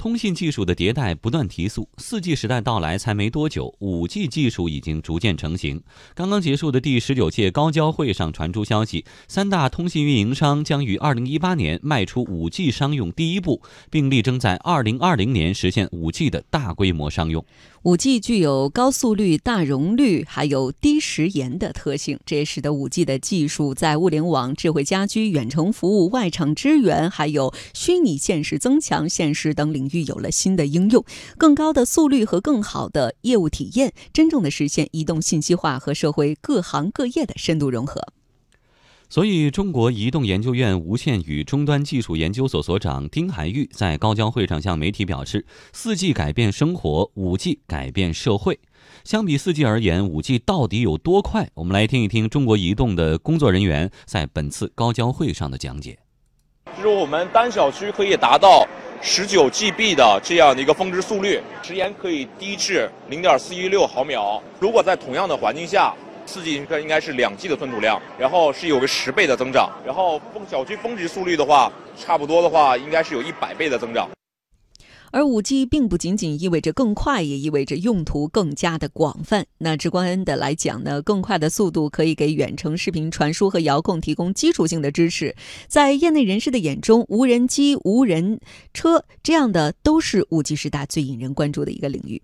通信技术的迭代不断提速，四 G 时代到来才没多久，五 G 技术已经逐渐成型。刚刚结束的第十九届高交会上传出消息，三大通信运营商将于2018年迈出五 G 商用第一步，并力争在2020年实现五 G 的大规模商用。五 G 具有高速率、大容率，还有低时延的特性，这也使得五 G 的技术在物联网、智慧家居、远程服务、外场支援，还有虚拟现实、增强现实等领域有了新的应用。更高的速率和更好的业务体验，真正的实现移动信息化和社会各行各业的深度融合。所以，中国移动研究院无线与终端技术研究所所长丁海玉在高交会上向媒体表示：“四 G 改变生活，五 G 改变社会。相比四 G 而言，五 G 到底有多快？”我们来听一听中国移动的工作人员在本次高交会上的讲解。就是我们单小区可以达到十九 GB 的这样的一个峰值速率，时延可以低至零点四一六毫秒。如果在同样的环境下，四 G 应该应该是两 G 的吞吐量，然后是有个十倍的增长，然后峰小区峰值速率的话，差不多的话应该是有一百倍的增长。而五 G 并不仅仅意味着更快，也意味着用途更加的广泛。那直观的来讲呢，更快的速度可以给远程视频传输和遥控提供基础性的支持。在业内人士的眼中，无人机、无人车这样的都是五 G 时代最引人关注的一个领域。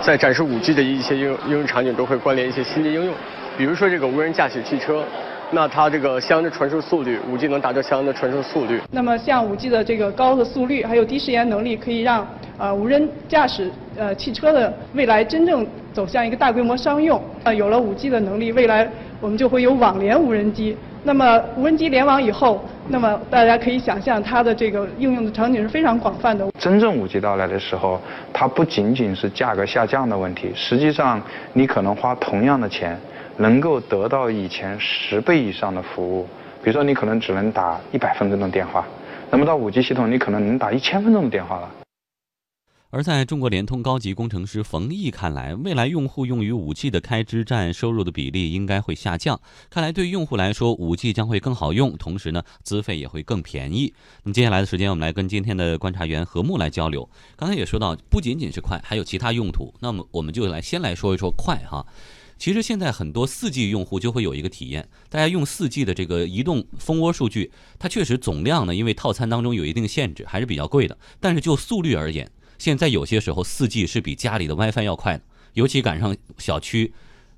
在展示五 G 的一些应用应用场景，都会关联一些新的应用，比如说这个无人驾驶汽车，那它这个相应的传输速率，五 G 能达到相应的传输速率。那么像五 G 的这个高的速率，还有低时延能力，可以让呃无人驾驶呃汽车的未来真正走向一个大规模商用。呃，有了五 G 的能力，未来我们就会有网联无人机。那么无人机联网以后，那么大家可以想象它的这个应用的场景是非常广泛的。真正五 G 到来的时候，它不仅仅是价格下降的问题，实际上你可能花同样的钱，能够得到以前十倍以上的服务。比如说你可能只能打一百分钟的电话，那么到五 G 系统，你可能能打一千分钟的电话了。而在中国联通高级工程师冯毅看来，未来用户用于五 G 的开支占收入的比例应该会下降。看来对用户来说，五 G 将会更好用，同时呢，资费也会更便宜。那么接下来的时间，我们来跟今天的观察员何木来交流。刚才也说到，不仅仅是快，还有其他用途。那么我们就来先来说一说快哈。其实现在很多四 G 用户就会有一个体验，大家用四 G 的这个移动蜂窝数据，它确实总量呢，因为套餐当中有一定限制，还是比较贵的。但是就速率而言，现在有些时候，四 G 是比家里的 WiFi 要快的，尤其赶上小区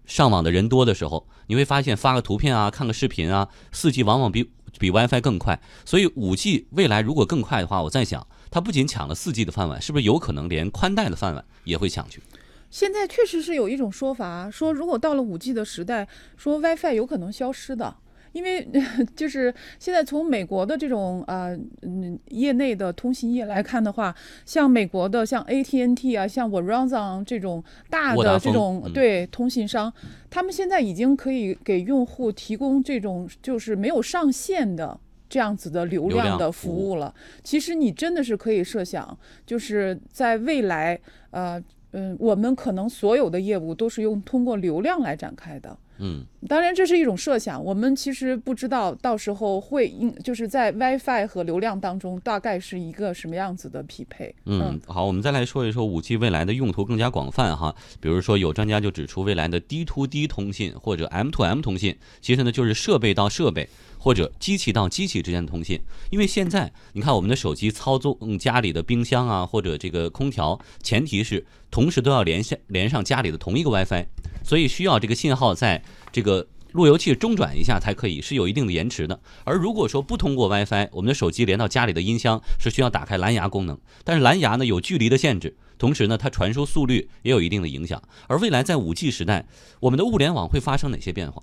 上网的人多的时候，你会发现发个图片啊、看个视频啊，四 G 往往比比 WiFi 更快。所以五 G 未来如果更快的话，我在想，它不仅抢了四 G 的饭碗，是不是有可能连宽带的饭碗也会抢去？现在确实是有一种说法，说如果到了五 G 的时代，说 WiFi 有可能消失的。因为 就是现在从美国的这种呃嗯业内的通信业来看的话，像美国的像 AT&T 啊，像 Verizon 这种大的这种对通信商，他们现在已经可以给用户提供这种就是没有上限的这样子的流量的服务了。其实你真的是可以设想，就是在未来呃嗯，我们可能所有的业务都是用通过流量来展开的。嗯，当然这是一种设想，我们其实不知道到时候会应就是在 WiFi 和流量当中大概是一个什么样子的匹配。嗯，好，我们再来说一说五 G 未来的用途更加广泛哈，比如说有专家就指出，未来的 D to D 通信或者 M to M 通信，其实呢就是设备到设备或者机器到机器之间的通信。因为现在你看我们的手机操纵家里的冰箱啊或者这个空调，前提是同时都要连线连上家里的同一个 WiFi。所以需要这个信号在这个路由器中转一下才可以，是有一定的延迟的。而如果说不通过 WiFi，我们的手机连到家里的音箱是需要打开蓝牙功能，但是蓝牙呢有距离的限制，同时呢它传输速率也有一定的影响。而未来在 5G 时代，我们的物联网会发生哪些变化？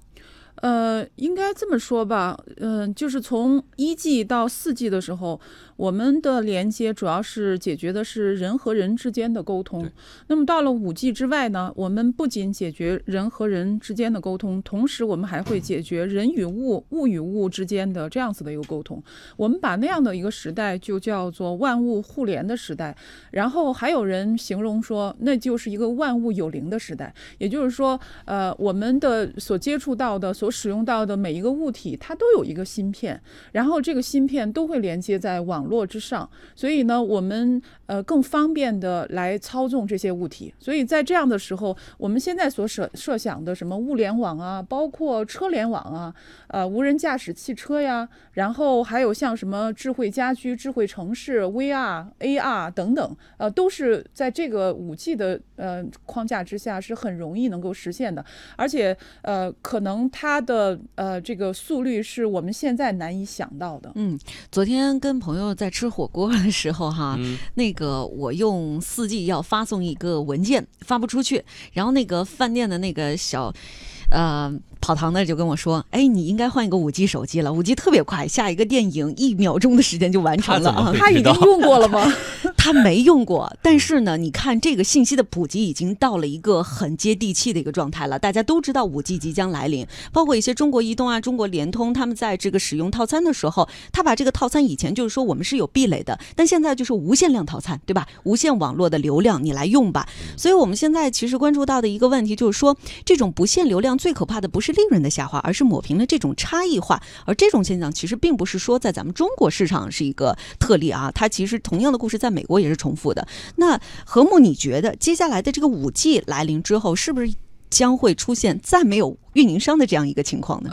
呃，应该这么说吧，嗯，就是从一 G 到四 G 的时候，我们的连接主要是解决的是人和人之间的沟通。那么到了五 G 之外呢，我们不仅解决人和人之间的沟通，同时我们还会解决人与物、物与物之间的这样子的一个沟通。我们把那样的一个时代就叫做万物互联的时代。然后还有人形容说，那就是一个万物有灵的时代。也就是说，呃，我们的所接触到的所使用到的每一个物体，它都有一个芯片，然后这个芯片都会连接在网络之上，所以呢，我们呃更方便的来操纵这些物体。所以在这样的时候，我们现在所设设想的什么物联网啊，包括车联网啊，呃，无人驾驶汽车呀，然后还有像什么智慧家居、智慧城市、VR、AR 等等，呃，都是在这个五 G 的呃框架之下是很容易能够实现的，而且呃，可能它的呃这个速率是我们现在难以想到的。嗯，昨天跟朋友在吃火锅的时候哈，嗯那个我用四 G 要发送一个文件发不出去，然后那个饭店的那个小。呃，跑堂的就跟我说：“哎，你应该换一个五 G 手机了，五 G 特别快，下一个电影一秒钟的时间就完成了啊他怎么会！”他已经 用过了吗？他没用过，但是呢，你看这个信息的普及已经到了一个很接地气的一个状态了。大家都知道五 G 即将来临，包括一些中国移动啊、中国联通，他们在这个使用套餐的时候，他把这个套餐以前就是说我们是有壁垒的，但现在就是无限量套餐，对吧？无限网络的流量你来用吧。所以我们现在其实关注到的一个问题就是说，这种不限流量最可怕的不是利润的下滑，而是抹平了这种差异化。而这种现象其实并不是说在咱们中国市场是一个特例啊，它其实同样的故事在美国也是重复的。那何木，你觉得接下来的这个五 G 来临之后，是不是将会出现再没有运营商的这样一个情况呢？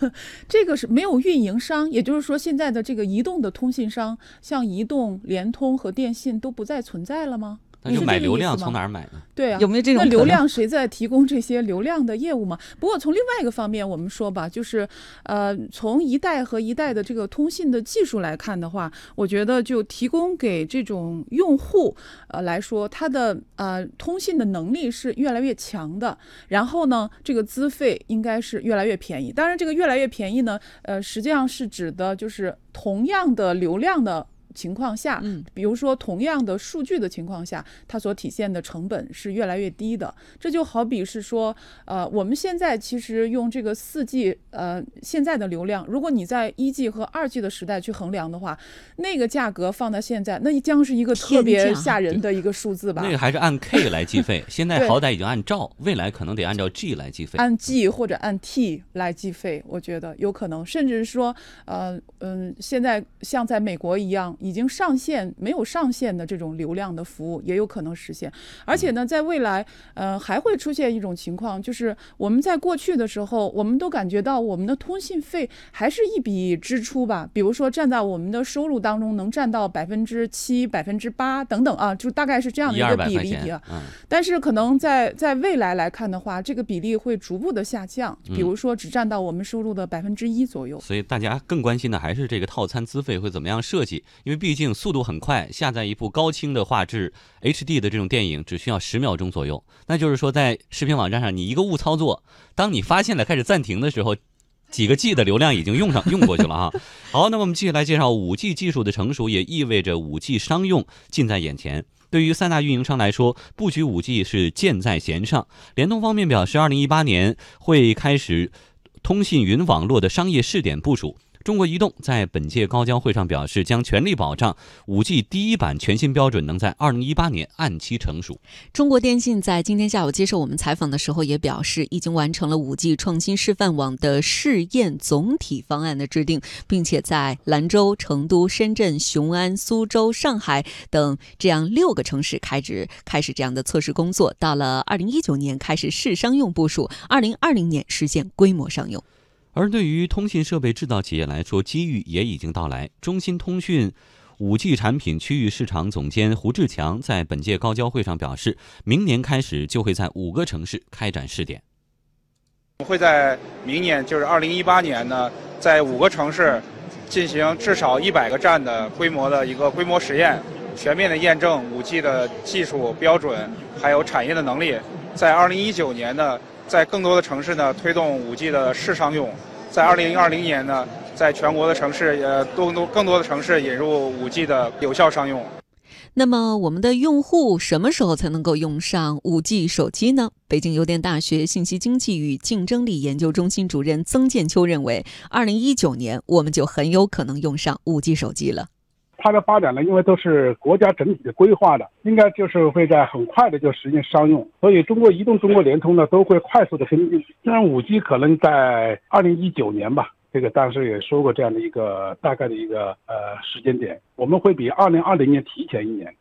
这个是没有运营商，也就是说，现在的这个移动的通信商，像移动、联通和电信都不再存在了吗？那就是买流量从哪儿买呢？对啊，有没有这种那流量谁在提供这些流量的业务嘛？不过从另外一个方面，我们说吧，就是呃，从一代和一代的这个通信的技术来看的话，我觉得就提供给这种用户呃来说，它的呃通信的能力是越来越强的。然后呢，这个资费应该是越来越便宜。当然，这个越来越便宜呢，呃，实际上是指的就是同样的流量的。情况下，嗯，比如说同样的数据的情况下，它所体现的成本是越来越低的。这就好比是说，呃，我们现在其实用这个四 G，呃，现在的流量，如果你在一 G 和二 G 的时代去衡量的话，那个价格放到现在，那将是一个特别吓人的一个数字吧？那个还是按 K 来计费，现在好歹已经按兆，未来可能得按照 G 来计费。按 G 或者按 T 来计费，我觉得有可能，甚至是说，呃嗯，现在像在美国一样，已经上线没有上线的这种流量的服务，也有可能实现。而且呢，在未来，呃，还会出现一种情况，就是我们在过去的时候，我们都感觉到我们的通信费还是一笔支出吧，比如说占在我们的收入当中能占到百分之七、百分之八等等啊，就大概是这样的一个比例啊。，嗯，但是可能在在未来来看的话，这个比例会逐步的下降，比如说只占到我们收入的百分之一左右。所以大家更关心的还是这个套餐资费会怎么样设计，因为毕竟速度很快，下载一部高清的画质 HD 的这种电影只需要十秒钟左右。那就是说，在视频网站上，你一个误操作，当你发现了开始暂停的时候。几个 G 的流量已经用上用过去了哈。好，那么我们继续来介绍五 G 技术的成熟，也意味着五 G 商用近在眼前。对于三大运营商来说，布局五 G 是箭在弦上。联通方面表示，二零一八年会开始通信云网络的商业试点部署。中国移动在本届高交会上表示，将全力保障五 G 第一版全新标准能在二零一八年按期成熟。中国电信在今天下午接受我们采访的时候也表示，已经完成了五 G 创新示范网的试验总体方案的制定，并且在兰州、成都、深圳、雄安、苏州、上海等这样六个城市开始开始这样的测试工作。到了二零一九年开始试商用部署，二零二零年实现规模商用。而对于通信设备制造企业来说，机遇也已经到来。中兴通讯五 G 产品区域市场总监胡志强在本届高交会上表示，明年开始就会在五个城市开展试点。我会在明年，就是二零一八年呢，在五个城市进行至少一百个站的规模的一个规模实验，全面的验证五 G 的技术标准，还有产业的能力。在二零一九年呢，在更多的城市呢推动五 G 的试商用。在二零二零年呢，在全国的城市呃多多更多的城市引入五 G 的有效商用。那么，我们的用户什么时候才能够用上五 G 手机呢？北京邮电大学信息经济与竞争力研究中心主任曾建秋认为，二零一九年我们就很有可能用上五 G 手机了。它的发展呢，因为都是国家整体的规划的，应该就是会在很快的就实现商用，所以中国移动、中国联通呢都会快速的跟进。虽然五 G 可能在二零一九年吧，这个当时也说过这样的一个大概的一个呃时间点，我们会比二零二零年提前一年。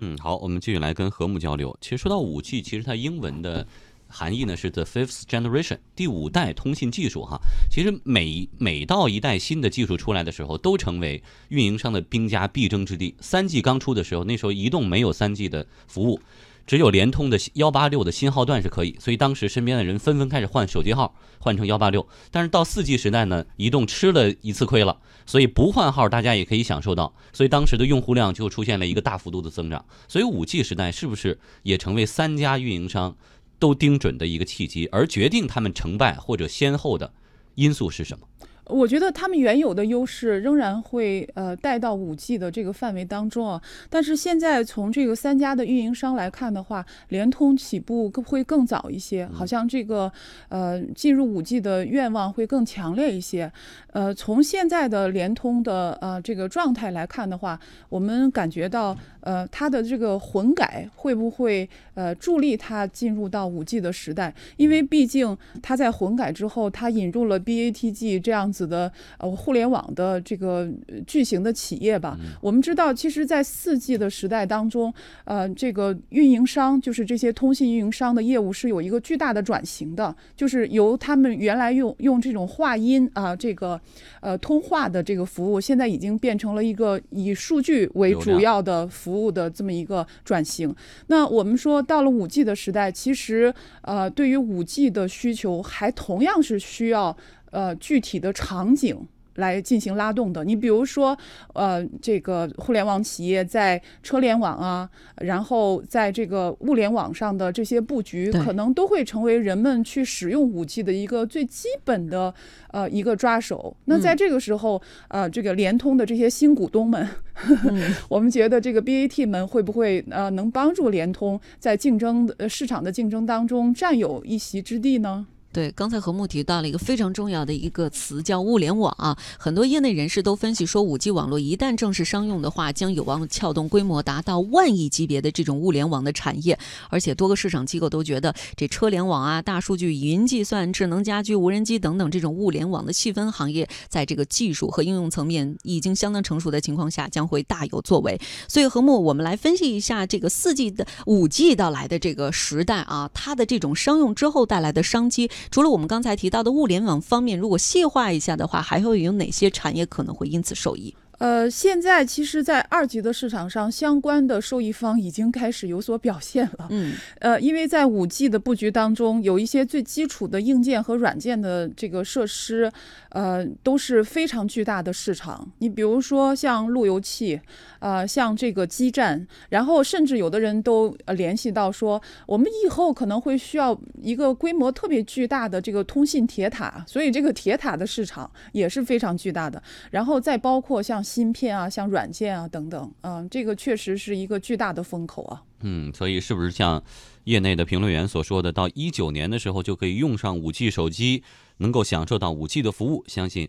嗯，好，我们继续来跟何木交流。其实说到五 G，其实它英文的。含义呢是 the fifth generation 第五代通信技术哈，其实每每到一代新的技术出来的时候，都成为运营商的兵家必争之地。三 G 刚出的时候，那时候移动没有三 G 的服务，只有联通的幺八六的新号段是可以，所以当时身边的人纷纷开始换手机号，换成幺八六。但是到四 G 时代呢，移动吃了一次亏了，所以不换号大家也可以享受到，所以当时的用户量就出现了一个大幅度的增长。所以五 G 时代是不是也成为三家运营商？都盯准的一个契机，而决定他们成败或者先后的因素是什么？我觉得他们原有的优势仍然会呃带到五 G 的这个范围当中啊，但是现在从这个三家的运营商来看的话，联通起步会更早一些，好像这个呃进入五 G 的愿望会更强烈一些。呃，从现在的联通的呃这个状态来看的话，我们感觉到呃它的这个混改会不会呃助力它进入到五 G 的时代？因为毕竟它在混改之后，它引入了 BATG 这样子。的呃互联网的这个巨型的企业吧，我们知道，其实，在四 G 的时代当中，呃，这个运营商就是这些通信运营商的业务是有一个巨大的转型的，就是由他们原来用用这种话音啊，这个呃通话的这个服务，现在已经变成了一个以数据为主要的服务的这么一个转型。那我们说到了五 G 的时代，其实呃，对于五 G 的需求还同样是需要。呃，具体的场景来进行拉动的。你比如说，呃，这个互联网企业在车联网啊，然后在这个物联网上的这些布局，可能都会成为人们去使用五 G 的一个最基本的呃一个抓手。那在这个时候，呃，这个联通的这些新股东们，我们觉得这个 BAT 们会不会呃能帮助联通在竞争的市场的竞争当中占有一席之地呢？对，刚才何木提到了一个非常重要的一个词，叫物联网啊。很多业内人士都分析说，五 G 网络一旦正式商用的话，将有望撬动规模达到万亿级别的这种物联网的产业。而且多个市场机构都觉得，这车联网啊、大数据、云计算、智能家居、无人机等等这种物联网的细分行业，在这个技术和应用层面已经相当成熟的情况下，将会大有作为。所以何木，我们来分析一下这个四 G 的五 G 到来的这个时代啊，它的这种商用之后带来的商机。除了我们刚才提到的物联网方面，如果细化一下的话，还会有哪些产业可能会因此受益？呃，现在其实，在二级的市场上，相关的受益方已经开始有所表现了。嗯，呃，因为在五 G 的布局当中，有一些最基础的硬件和软件的这个设施，呃，都是非常巨大的市场。你比如说像路由器，呃，像这个基站，然后甚至有的人都联系到说，我们以后可能会需要一个规模特别巨大的这个通信铁塔，所以这个铁塔的市场也是非常巨大的。然后再包括像芯片啊，像软件啊等等，嗯，这个确实是一个巨大的风口啊。嗯，所以是不是像业内的评论员所说的，到一九年的时候就可以用上五 G 手机，能够享受到五 G 的服务？相信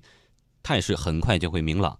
态势很快就会明朗。